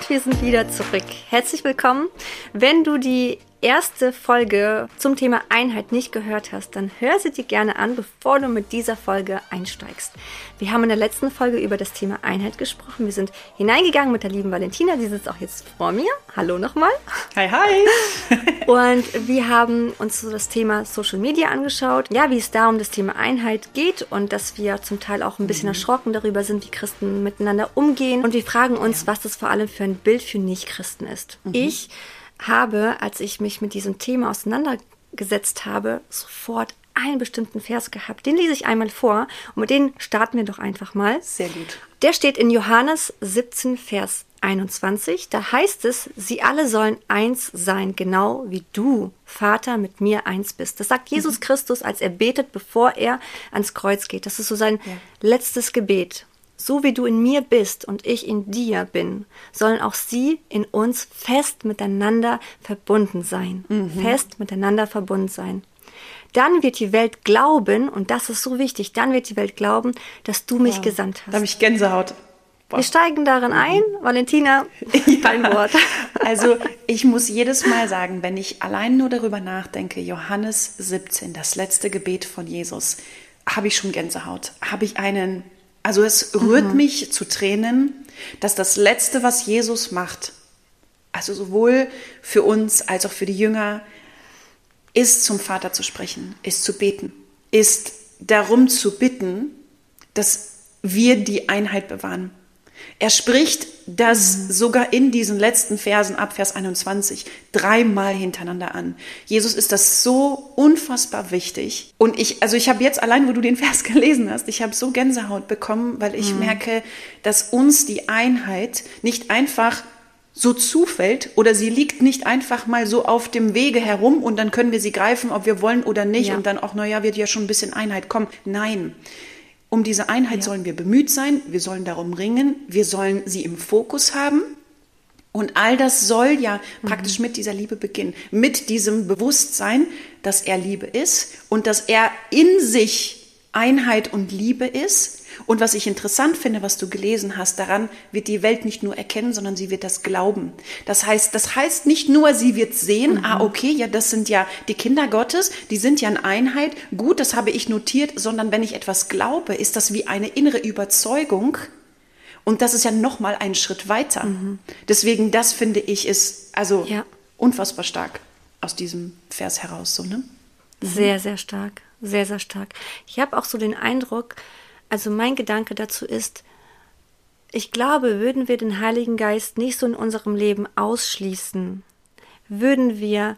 Und wir sind wieder zurück. Herzlich willkommen. Wenn du die erste Folge zum Thema Einheit nicht gehört hast, dann hör sie dir gerne an, bevor du mit dieser Folge einsteigst. Wir haben in der letzten Folge über das Thema Einheit gesprochen. Wir sind hineingegangen mit der lieben Valentina, die sitzt auch jetzt vor mir. Hallo nochmal. Hi, hi. und wir haben uns so das Thema Social Media angeschaut. Ja, wie es da um das Thema Einheit geht und dass wir zum Teil auch ein bisschen mhm. erschrocken darüber sind, wie Christen miteinander umgehen. Und wir fragen uns, was das vor allem für ein Bild für Nicht-Christen ist. Mhm. Ich habe, als ich mich mit diesem Thema auseinandergesetzt habe, sofort einen bestimmten Vers gehabt. Den lese ich einmal vor und mit dem starten wir doch einfach mal. Sehr gut. Der steht in Johannes 17, Vers 21. Da heißt es, sie alle sollen eins sein, genau wie du, Vater, mit mir eins bist. Das sagt Jesus mhm. Christus, als er betet, bevor er ans Kreuz geht. Das ist so sein ja. letztes Gebet. So wie du in mir bist und ich in dir bin, sollen auch sie in uns fest miteinander verbunden sein. Mhm. Fest miteinander verbunden sein. Dann wird die Welt glauben, und das ist so wichtig, dann wird die Welt glauben, dass du mich ja. gesandt hast. Da habe ich Gänsehaut. Boah. Wir steigen darin ein. Mhm. Valentina, dein ja. Wort. Also ich muss jedes Mal sagen, wenn ich allein nur darüber nachdenke, Johannes 17, das letzte Gebet von Jesus, habe ich schon Gänsehaut. Habe ich einen also es rührt mhm. mich zu Tränen, dass das Letzte, was Jesus macht, also sowohl für uns als auch für die Jünger, ist zum Vater zu sprechen, ist zu beten, ist darum zu bitten, dass wir die Einheit bewahren. Er spricht das sogar in diesen letzten Versen ab Vers 21 dreimal hintereinander an. Jesus ist das so unfassbar wichtig. Und ich, also ich habe jetzt allein, wo du den Vers gelesen hast, ich habe so Gänsehaut bekommen, weil ich mhm. merke, dass uns die Einheit nicht einfach so zufällt oder sie liegt nicht einfach mal so auf dem Wege herum und dann können wir sie greifen, ob wir wollen oder nicht ja. und dann auch, naja, wird ja schon ein bisschen Einheit kommen. Nein, um diese Einheit ja. sollen wir bemüht sein, wir sollen darum ringen, wir sollen sie im Fokus haben. Und all das soll ja mhm. praktisch mit dieser Liebe beginnen, mit diesem Bewusstsein, dass er Liebe ist und dass er in sich Einheit und Liebe ist und was ich interessant finde, was du gelesen hast, daran wird die Welt nicht nur erkennen, sondern sie wird das glauben. Das heißt, das heißt nicht nur, sie wird sehen, mhm. ah, okay, ja, das sind ja die Kinder Gottes, die sind ja in Einheit, gut, das habe ich notiert, sondern wenn ich etwas glaube, ist das wie eine innere Überzeugung, und das ist ja noch mal ein Schritt weiter. Mhm. Deswegen, das finde ich ist also ja. unfassbar stark aus diesem Vers heraus, so ne? Mhm. Sehr, sehr stark, sehr, sehr stark. Ich habe auch so den Eindruck, also mein Gedanke dazu ist, ich glaube, würden wir den Heiligen Geist nicht so in unserem Leben ausschließen, würden wir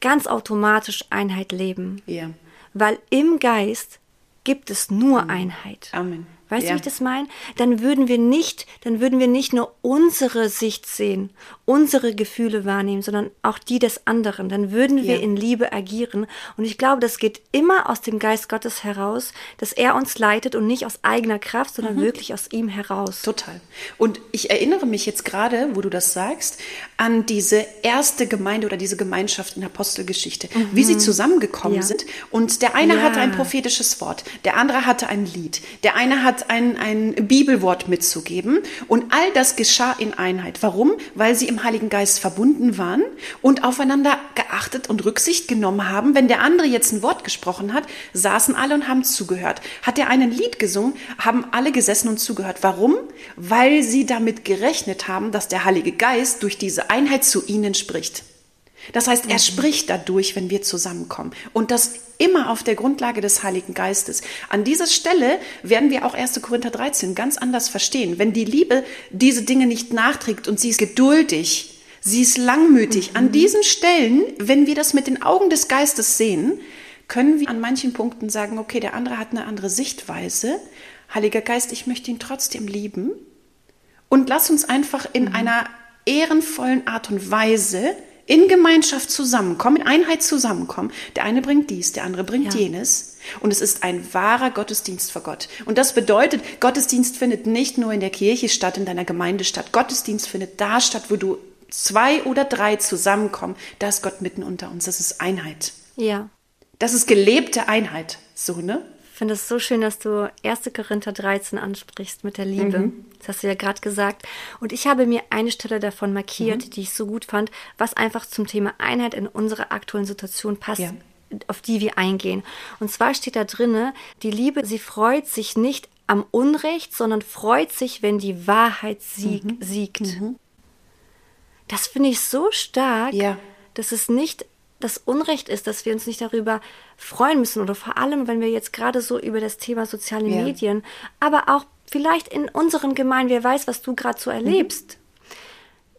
ganz automatisch Einheit leben. Ja. Weil im Geist gibt es nur Einheit. Amen. Weißt ja. du, wie ich das meine? Dann würden wir nicht, dann würden wir nicht nur unsere Sicht sehen, unsere Gefühle wahrnehmen, sondern auch die des anderen. Dann würden wir ja. in Liebe agieren. Und ich glaube, das geht immer aus dem Geist Gottes heraus, dass er uns leitet und nicht aus eigener Kraft, sondern mhm. wirklich aus ihm heraus. Total. Und ich erinnere mich jetzt gerade, wo du das sagst, an diese erste Gemeinde oder diese Gemeinschaft in der Apostelgeschichte, mhm. wie sie zusammengekommen ja. sind. Und der eine hatte ein prophetisches Wort, der andere hatte ein Lied, der eine hat ein, ein Bibelwort mitzugeben. Und all das geschah in Einheit. Warum? Weil sie im Heiligen Geist verbunden waren und aufeinander geachtet und Rücksicht genommen haben. Wenn der andere jetzt ein Wort gesprochen hat, saßen alle und haben zugehört. Hat er ein Lied gesungen, haben alle gesessen und zugehört. Warum? Weil sie damit gerechnet haben, dass der Heilige Geist durch diese Einheit zu ihnen spricht. Das heißt, er mhm. spricht dadurch, wenn wir zusammenkommen. Und das immer auf der Grundlage des Heiligen Geistes. An dieser Stelle werden wir auch 1. Korinther 13 ganz anders verstehen. Wenn die Liebe diese Dinge nicht nachträgt und sie ist geduldig, sie ist langmütig, mhm. an diesen Stellen, wenn wir das mit den Augen des Geistes sehen, können wir an manchen Punkten sagen, okay, der andere hat eine andere Sichtweise. Heiliger Geist, ich möchte ihn trotzdem lieben. Und lass uns einfach in mhm. einer ehrenvollen Art und Weise in Gemeinschaft zusammenkommen, in Einheit zusammenkommen. Der eine bringt dies, der andere bringt ja. jenes. Und es ist ein wahrer Gottesdienst vor Gott. Und das bedeutet, Gottesdienst findet nicht nur in der Kirche statt, in deiner Gemeinde statt. Gottesdienst findet da statt, wo du zwei oder drei zusammenkommen. Da ist Gott mitten unter uns. Das ist Einheit. Ja. Das ist gelebte Einheit. So, ne? Finde es so schön, dass du 1. Korinther 13 ansprichst mit der Liebe. Mhm. Das hast du ja gerade gesagt. Und ich habe mir eine Stelle davon markiert, mhm. die ich so gut fand, was einfach zum Thema Einheit in unserer aktuellen Situation passt. Ja. auf die wir eingehen. Und zwar steht da drinne, die Liebe, sie freut sich nicht am Unrecht, sondern freut sich, wenn die Wahrheit sieg, mhm. siegt. Mhm. Das finde ich so stark, ja. dass es nicht das Unrecht ist, dass wir uns nicht darüber freuen müssen oder vor allem, wenn wir jetzt gerade so über das Thema soziale ja. Medien, aber auch vielleicht in unseren Gemeinden, wer weiß, was du gerade so erlebst. Mhm.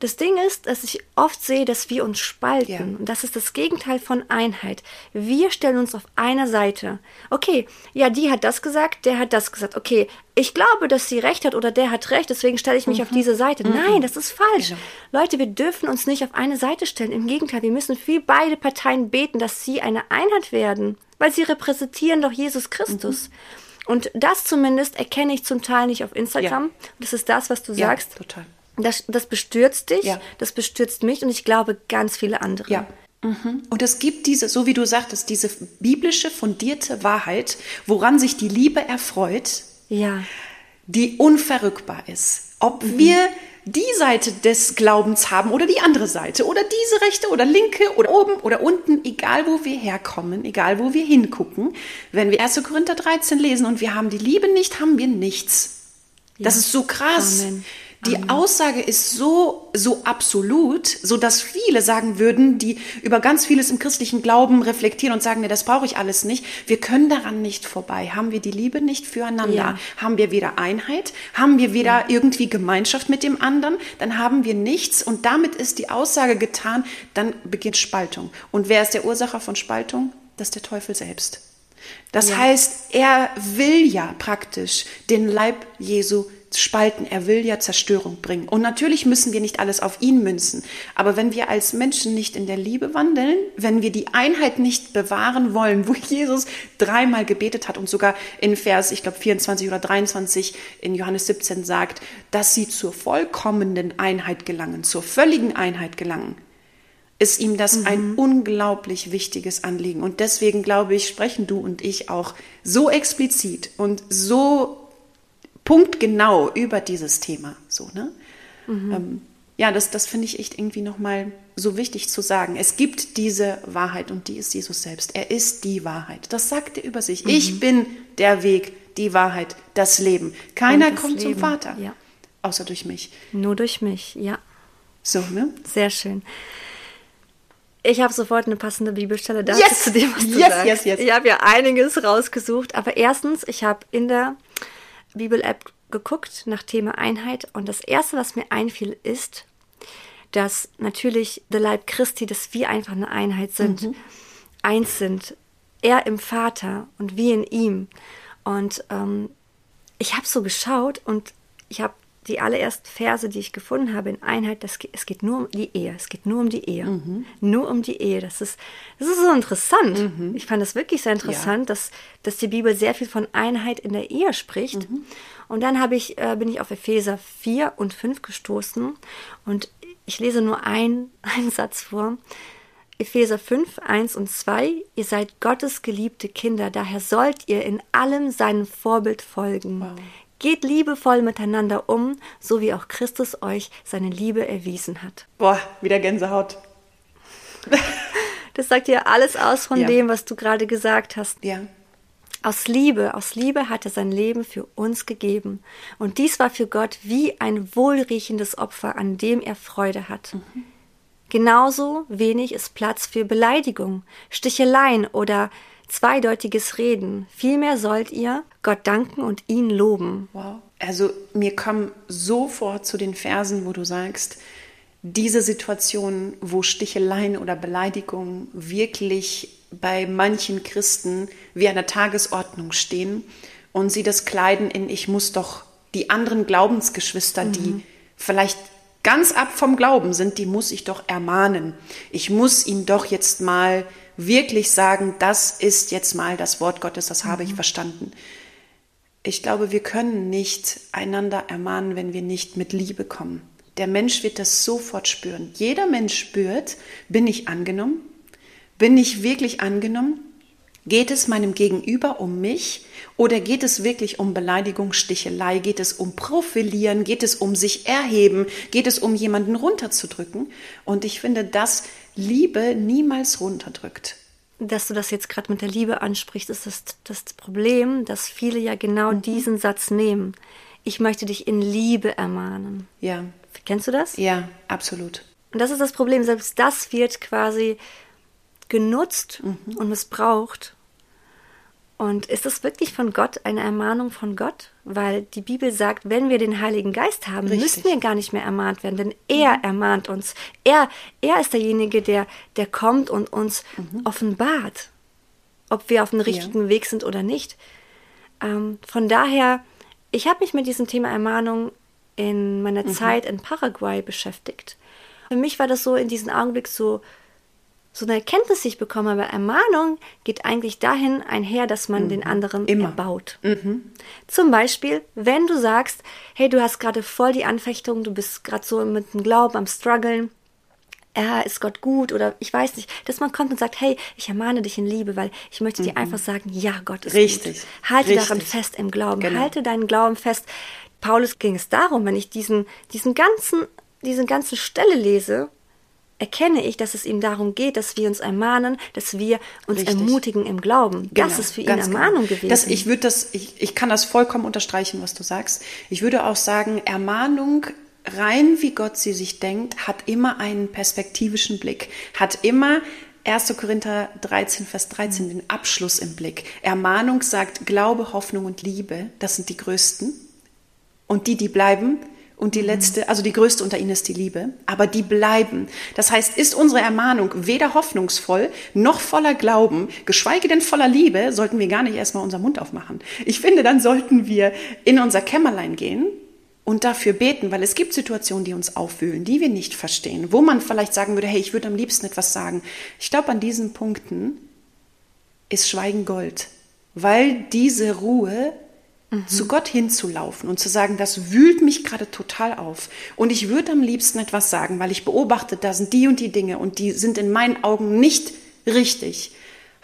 Das Ding ist, dass ich oft sehe, dass wir uns spalten. Ja. Und das ist das Gegenteil von Einheit. Wir stellen uns auf einer Seite. Okay, ja, die hat das gesagt, der hat das gesagt. Okay, ich glaube, dass sie recht hat oder der hat recht, deswegen stelle ich mich mhm. auf diese Seite. Mhm. Nein, das ist falsch. Genau. Leute, wir dürfen uns nicht auf eine Seite stellen. Im Gegenteil, wir müssen für beide Parteien beten, dass sie eine Einheit werden, weil sie repräsentieren doch Jesus Christus. Mhm. Und das zumindest erkenne ich zum Teil nicht auf Instagram. Ja. Das ist das, was du ja, sagst. Total. Das, das bestürzt dich, ja. das bestürzt mich und ich glaube ganz viele andere. Ja. Mhm. Und es gibt diese, so wie du sagtest, diese biblische fundierte Wahrheit, woran sich die Liebe erfreut, ja. die unverrückbar ist. Ob mhm. wir die Seite des Glaubens haben oder die andere Seite oder diese rechte oder linke oder oben oder unten, egal wo wir herkommen, egal wo wir hingucken. Wenn wir 1. Korinther 13 lesen und wir haben die Liebe nicht, haben wir nichts. Ja. Das ist so krass. Amen. Die Amen. Aussage ist so, so absolut, so dass viele sagen würden, die über ganz vieles im christlichen Glauben reflektieren und sagen, nee, das brauche ich alles nicht. Wir können daran nicht vorbei. Haben wir die Liebe nicht füreinander? Ja. Haben wir weder Einheit? Haben wir weder ja. irgendwie Gemeinschaft mit dem anderen? Dann haben wir nichts und damit ist die Aussage getan, dann beginnt Spaltung. Und wer ist der Ursacher von Spaltung? Das ist der Teufel selbst. Das ja. heißt, er will ja praktisch den Leib Jesu spalten, er will ja Zerstörung bringen. Und natürlich müssen wir nicht alles auf ihn münzen. Aber wenn wir als Menschen nicht in der Liebe wandeln, wenn wir die Einheit nicht bewahren wollen, wo Jesus dreimal gebetet hat und sogar in Vers, ich glaube 24 oder 23 in Johannes 17 sagt, dass sie zur vollkommenen Einheit gelangen, zur völligen Einheit gelangen, ist ihm das mhm. ein unglaublich wichtiges Anliegen. Und deswegen glaube ich, sprechen du und ich auch so explizit und so punktgenau über dieses Thema. So, ne? Mhm. Ähm, ja, das, das finde ich echt irgendwie nochmal so wichtig zu sagen. Es gibt diese Wahrheit und die ist Jesus selbst. Er ist die Wahrheit. Das sagt er über sich. Mhm. Ich bin der Weg, die Wahrheit, das Leben. Keiner das kommt Leben. zum Vater, ja. außer durch mich. Nur durch mich, ja. So, ne? Sehr schön. Ich habe sofort eine passende Bibelstelle dazu yes! zu dem, was du yes, sagst. Yes, yes. Ich habe ja einiges rausgesucht, aber erstens, ich habe in der Bibel-App geguckt nach Thema Einheit und das erste, was mir einfiel, ist, dass natürlich der Leib Christi, dass wir einfach eine Einheit sind, mhm. eins sind. Er im Vater und wir in ihm. Und ähm, ich habe so geschaut und ich habe die allerersten Verse, die ich gefunden habe in Einheit, das, es geht nur um die Ehe. Es geht nur um die Ehe. Mhm. Nur um die Ehe. Das ist, das ist so interessant. Mhm. Ich fand das wirklich sehr interessant, ja. dass, dass die Bibel sehr viel von Einheit in der Ehe spricht. Mhm. Und dann habe ich, äh, bin ich auf Epheser 4 und 5 gestoßen und ich lese nur ein, einen Satz vor. Epheser 5, 1 und 2, ihr seid Gottes geliebte Kinder, daher sollt ihr in allem seinem Vorbild folgen. Wow. Geht liebevoll miteinander um, so wie auch Christus euch seine Liebe erwiesen hat. Boah, wieder Gänsehaut. das sagt ja alles aus von ja. dem, was du gerade gesagt hast. Ja. Aus Liebe, aus Liebe hat er sein Leben für uns gegeben. Und dies war für Gott wie ein wohlriechendes Opfer, an dem er Freude hat. Mhm. Genauso wenig ist Platz für Beleidigung, Sticheleien oder zweideutiges Reden. Vielmehr sollt ihr Gott danken und ihn loben. Wow. Also mir kommen sofort zu den Versen, wo du sagst, diese Situation, wo Sticheleien oder Beleidigungen wirklich bei manchen Christen wie an der Tagesordnung stehen und sie das kleiden in ich muss doch die anderen Glaubensgeschwister, mhm. die vielleicht ganz ab vom Glauben sind, die muss ich doch ermahnen. Ich muss ihnen doch jetzt mal wirklich sagen, das ist jetzt mal das Wort Gottes, das habe ich mhm. verstanden. Ich glaube, wir können nicht einander ermahnen, wenn wir nicht mit Liebe kommen. Der Mensch wird das sofort spüren. Jeder Mensch spürt, bin ich angenommen? Bin ich wirklich angenommen? Geht es meinem Gegenüber um mich oder geht es wirklich um Beleidigung, Stichelei? Geht es um Profilieren? Geht es um sich erheben? Geht es um jemanden runterzudrücken? Und ich finde, dass Liebe niemals runterdrückt. Dass du das jetzt gerade mit der Liebe ansprichst, ist das, das Problem, dass viele ja genau mhm. diesen Satz nehmen. Ich möchte dich in Liebe ermahnen. Ja. Kennst du das? Ja, absolut. Und das ist das Problem. Selbst das wird quasi genutzt mhm. und missbraucht. Und ist das wirklich von Gott eine Ermahnung von Gott? Weil die Bibel sagt, wenn wir den Heiligen Geist haben, Richtig. müssen wir gar nicht mehr ermahnt werden, denn er mhm. ermahnt uns. Er, er ist derjenige, der, der kommt und uns mhm. offenbart, ob wir auf dem richtigen ja. Weg sind oder nicht. Ähm, von daher, ich habe mich mit diesem Thema Ermahnung in meiner mhm. Zeit in Paraguay beschäftigt. Für mich war das so in diesem Augenblick so, so eine Erkenntnis, die ich bekomme, aber Ermahnung geht eigentlich dahin einher, dass man mhm. den anderen Immer. erbaut. Mhm. Zum Beispiel, wenn du sagst, hey, du hast gerade voll die Anfechtung, du bist gerade so mit dem Glauben am struggeln, ja, ist Gott gut oder ich weiß nicht, dass man kommt und sagt, hey, ich ermahne dich in Liebe, weil ich möchte mhm. dir einfach sagen, ja, Gott ist Richtig. gut. Halte Richtig. daran fest im Glauben, genau. halte deinen Glauben fest. Paulus ging es darum, wenn ich diesen, diesen ganzen, diesen ganzen Stelle lese, erkenne ich, dass es ihm darum geht, dass wir uns ermahnen, dass wir uns Richtig. ermutigen im Glauben. Genau, das ist für ihn genau. Ermahnung genau. gewesen. Das, ich würde das, ich, ich kann das vollkommen unterstreichen, was du sagst. Ich würde auch sagen, Ermahnung rein wie Gott sie sich denkt, hat immer einen perspektivischen Blick, hat immer 1. Korinther 13, Vers 13, den Abschluss im Blick. Ermahnung sagt Glaube, Hoffnung und Liebe, das sind die größten. Und die, die bleiben, und die letzte, also die größte unter ihnen ist die Liebe, aber die bleiben. Das heißt, ist unsere Ermahnung weder hoffnungsvoll noch voller Glauben, geschweige denn voller Liebe, sollten wir gar nicht erstmal unseren Mund aufmachen. Ich finde, dann sollten wir in unser Kämmerlein gehen und dafür beten, weil es gibt Situationen, die uns aufwühlen, die wir nicht verstehen, wo man vielleicht sagen würde, hey, ich würde am liebsten etwas sagen. Ich glaube, an diesen Punkten ist Schweigen Gold, weil diese Ruhe zu Gott hinzulaufen und zu sagen, das wühlt mich gerade total auf. Und ich würde am liebsten etwas sagen, weil ich beobachte, da sind die und die Dinge und die sind in meinen Augen nicht richtig.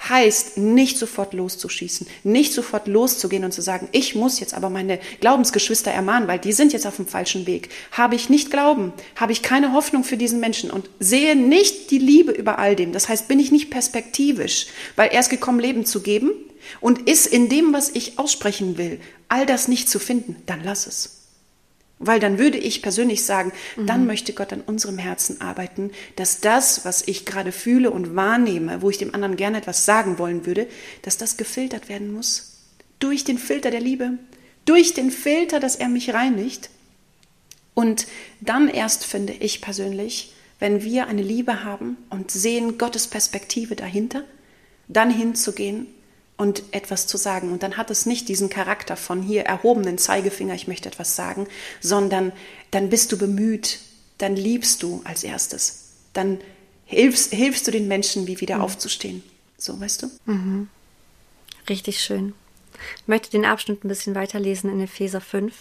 Heißt, nicht sofort loszuschießen, nicht sofort loszugehen und zu sagen, ich muss jetzt aber meine Glaubensgeschwister ermahnen, weil die sind jetzt auf dem falschen Weg. Habe ich nicht Glauben, habe ich keine Hoffnung für diesen Menschen und sehe nicht die Liebe über all dem. Das heißt, bin ich nicht perspektivisch, weil er ist gekommen, Leben zu geben und ist in dem, was ich aussprechen will, all das nicht zu finden, dann lass es. Weil dann würde ich persönlich sagen, mhm. dann möchte Gott an unserem Herzen arbeiten, dass das, was ich gerade fühle und wahrnehme, wo ich dem anderen gerne etwas sagen wollen würde, dass das gefiltert werden muss. Durch den Filter der Liebe, durch den Filter, dass er mich reinigt. Und dann erst finde ich persönlich, wenn wir eine Liebe haben und sehen Gottes Perspektive dahinter, dann hinzugehen und etwas zu sagen. Und dann hat es nicht diesen Charakter von hier erhobenen Zeigefinger, ich möchte etwas sagen, sondern dann bist du bemüht, dann liebst du als erstes, dann hilfst, hilfst du den Menschen, wie wieder mhm. aufzustehen. So, weißt du? Mhm. Richtig schön. Ich möchte den Abschnitt ein bisschen weiterlesen in Epheser 5.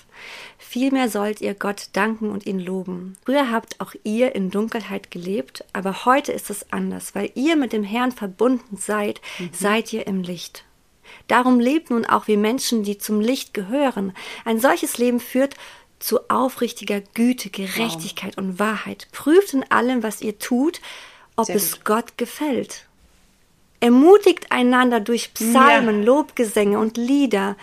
Vielmehr sollt ihr Gott danken und ihn loben. Früher habt auch ihr in Dunkelheit gelebt, aber heute ist es anders. Weil ihr mit dem Herrn verbunden seid, mhm. seid ihr im Licht. Darum lebt nun auch wie Menschen, die zum Licht gehören. Ein solches Leben führt zu aufrichtiger Güte, Gerechtigkeit wow. und Wahrheit. Prüft in allem, was ihr tut, ob Sehr es gut. Gott gefällt. Ermutigt einander durch Psalmen, ja. Lobgesänge und Lieder,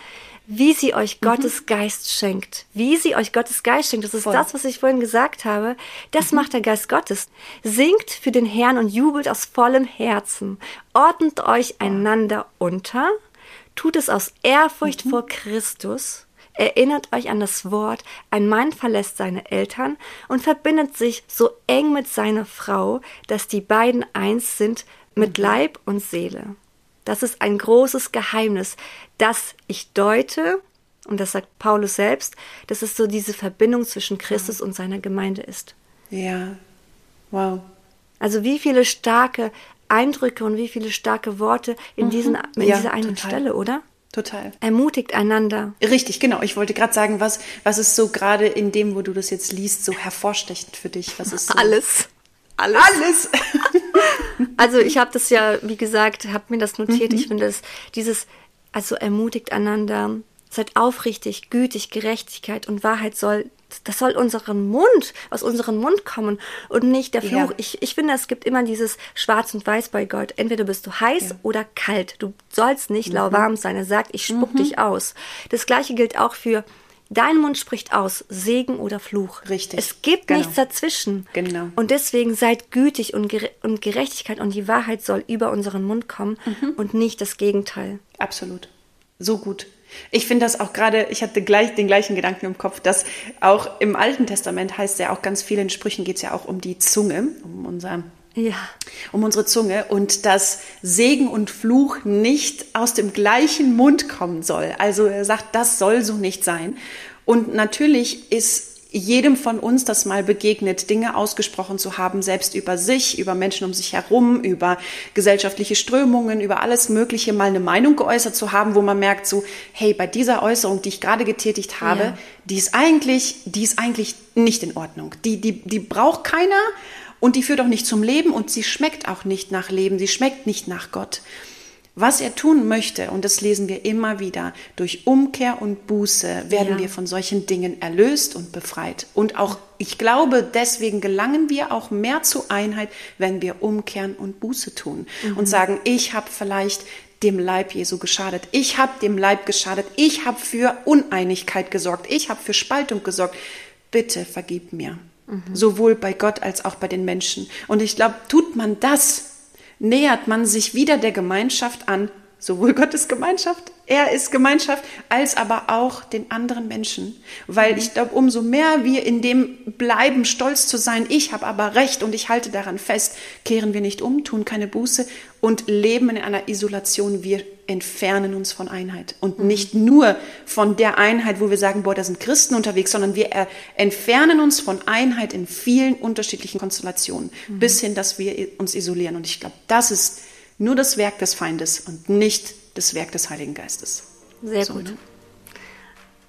wie sie euch mhm. Gottes Geist schenkt. Wie sie euch Gottes Geist schenkt. Das ist Voll. das, was ich vorhin gesagt habe. Das mhm. macht der Geist Gottes. Singt für den Herrn und jubelt aus vollem Herzen. Ordnet euch einander unter Tut es aus Ehrfurcht mhm. vor Christus. Erinnert euch an das Wort, ein Mann verlässt seine Eltern und verbindet sich so eng mit seiner Frau, dass die beiden eins sind mit mhm. Leib und Seele. Das ist ein großes Geheimnis, das ich deute, und das sagt Paulus selbst, dass es so diese Verbindung zwischen Christus und seiner Gemeinde ist. Ja, wow. Also wie viele starke Eindrücke und wie viele starke Worte in, mhm. diesen, in ja, dieser einen total. Stelle, oder? Total. Ermutigt einander. Richtig, genau. Ich wollte gerade sagen, was, was ist so gerade in dem, wo du das jetzt liest, so hervorstechend für dich? Was ist so? Alles. Alles. Alles. Also ich habe das ja, wie gesagt, habe mir das notiert. Ich finde das, dieses, also ermutigt einander, seid aufrichtig, gütig, Gerechtigkeit und Wahrheit soll, das soll unseren Mund, aus unserem Mund kommen und nicht der Fluch. Ja. Ich, ich finde, es gibt immer dieses Schwarz und Weiß bei Gott. Entweder bist du heiß Ja. oder kalt. Du sollst nicht Mhm. lauwarm sein. Er sagt, ich spuck dich aus. Das gleiche gilt auch für Dein Mund spricht aus, Segen oder Fluch. Richtig. Es gibt Genau. nichts dazwischen. Genau. Und deswegen seid gütig und, und Gerechtigkeit und die Wahrheit soll über unseren Mund kommen Mhm. und nicht das Gegenteil. Absolut. So gut. Ich finde das auch gerade, ich hatte gleich den gleichen Gedanken im Kopf, dass auch im Alten Testament heißt ja auch ganz vielen Sprüchen geht es ja auch um die Zunge, um unser Ja. um unsere Zunge und dass Segen und Fluch nicht aus dem gleichen Mund kommen soll. Also er sagt, das soll so nicht sein. Und natürlich ist jedem von uns das mal begegnet, Dinge ausgesprochen zu haben, selbst über sich, über Menschen um sich herum, über gesellschaftliche Strömungen, über alles Mögliche mal eine Meinung geäußert zu haben, wo man merkt so, hey, bei dieser Äußerung, die ich gerade getätigt habe, Ja. die ist eigentlich, die ist eigentlich nicht in Ordnung. Die, die, die braucht keiner und die führt auch nicht zum Leben und sie schmeckt auch nicht nach Leben, sie schmeckt nicht nach Gott. Was er tun möchte, und das lesen wir immer wieder, durch Umkehr und Buße werden Ja. wir von solchen Dingen erlöst und befreit. Und auch, ich glaube, deswegen gelangen wir auch mehr zu Einheit, wenn wir umkehren und Buße tun und sagen, ich habe vielleicht dem Leib Jesu geschadet. Ich habe dem Leib geschadet. Ich habe für Uneinigkeit gesorgt. Ich habe für Spaltung gesorgt. Bitte vergib mir. Sowohl bei Gott als auch bei den Menschen. Und ich glaube, tut man das, nähert man sich wieder der Gemeinschaft an, sowohl Gottes Gemeinschaft, er ist Gemeinschaft, als aber auch den anderen Menschen. Weil ich glaube, umso mehr wir in dem bleiben, stolz zu sein, ich habe aber recht und ich halte daran fest, kehren wir nicht um, tun keine Buße und leben in einer Isolation. Wir entfernen uns von Einheit. Und nicht nur von der Einheit, wo wir sagen, boah, da sind Christen unterwegs, sondern wir äh, entfernen uns von Einheit in vielen unterschiedlichen Konstellationen, bis hin, dass wir uns isolieren. Und ich glaube, das ist nur das Werk des Feindes und nicht das Werk des Heiligen Geistes. Sehr So, gut. ne?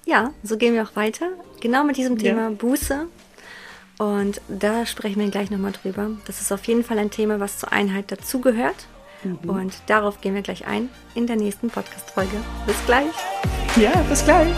Ja, so gehen wir auch weiter. Genau mit diesem Ja. Thema Buße. Und da sprechen wir gleich nochmal drüber. Das ist auf jeden Fall ein Thema, was zur Einheit dazugehört. Mhm. Und darauf gehen wir gleich ein in der nächsten Podcast-Folge. Bis gleich. Ja, bis gleich.